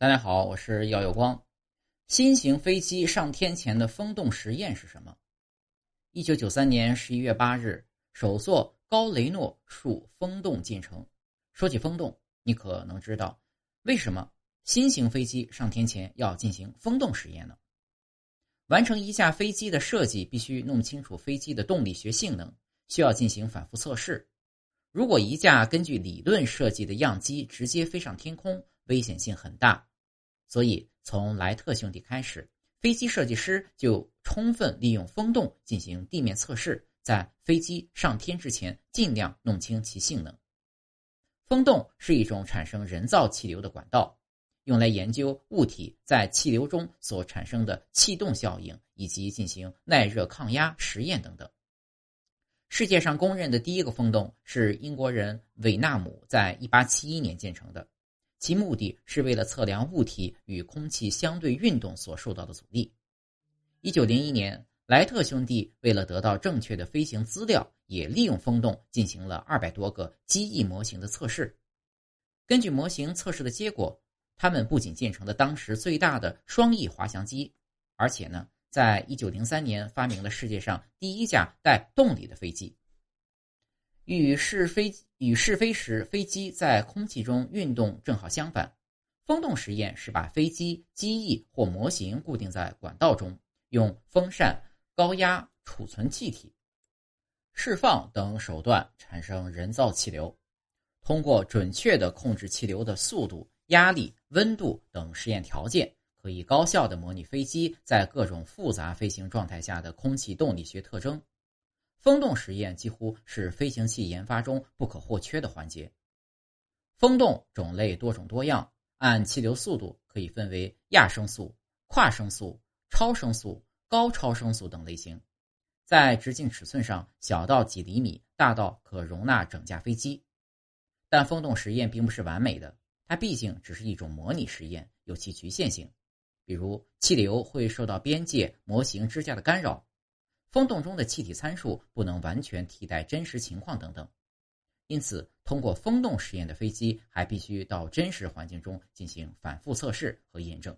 大家好，我是耀有光。新型飞机上天前的风洞实验是什么？一九九三年十一月八日，首座高雷诺数风洞建成。说起风洞，你可能知道为什么新型飞机上天前要进行风洞实验呢？完成一架飞机的设计，必须弄清楚飞机的动力学性能，需要进行反复测试。如果一架根据理论设计的样机直接飞上天空，危险性很大。所以，从莱特兄弟开始，飞机设计师就充分利用风洞进行地面测试，在飞机上天之前尽量弄清其性能。风洞是一种产生人造气流的管道，用来研究物体在气流中所产生的气动效应，以及进行耐热抗压实验等等。世界上公认的第一个风洞是英国人韦纳姆在1871年建成的。其目的是为了测量物体与空气相对运动所受到的阻力。一九零一年，莱特兄弟为了得到正确的飞行资料，也利用风洞进行了二百多个机翼模型的测试。根据模型测试的结果，他们不仅建成了当时最大的双翼滑翔机，而且呢，在一九零三年发明了世界上第一架带动力的飞机。与试飞与试飞时飞机在空气中运动正好相反，风洞实验是把飞机机翼或模型固定在管道中，用风扇、高压储存气体、释放等手段产生人造气流，通过准确的控制气流的速度、压力、温度等实验条件，可以高效的模拟飞机在各种复杂飞行状态下的空气动力学特征。风洞实验几乎是飞行器研发中不可或缺的环节。风洞种类多种多样，按气流速度可以分为亚声速、跨声速、超声速、高超声速等类型。在直径尺寸上，小到几厘米，大到可容纳整架飞机。但风洞实验并不是完美的，它毕竟只是一种模拟实验，有其局限性，比如气流会受到边界模型支架的干扰。风洞中的气体参数不能完全替代真实情况等等，因此通过风洞实验的飞机还必须到真实环境中进行反复测试和验证。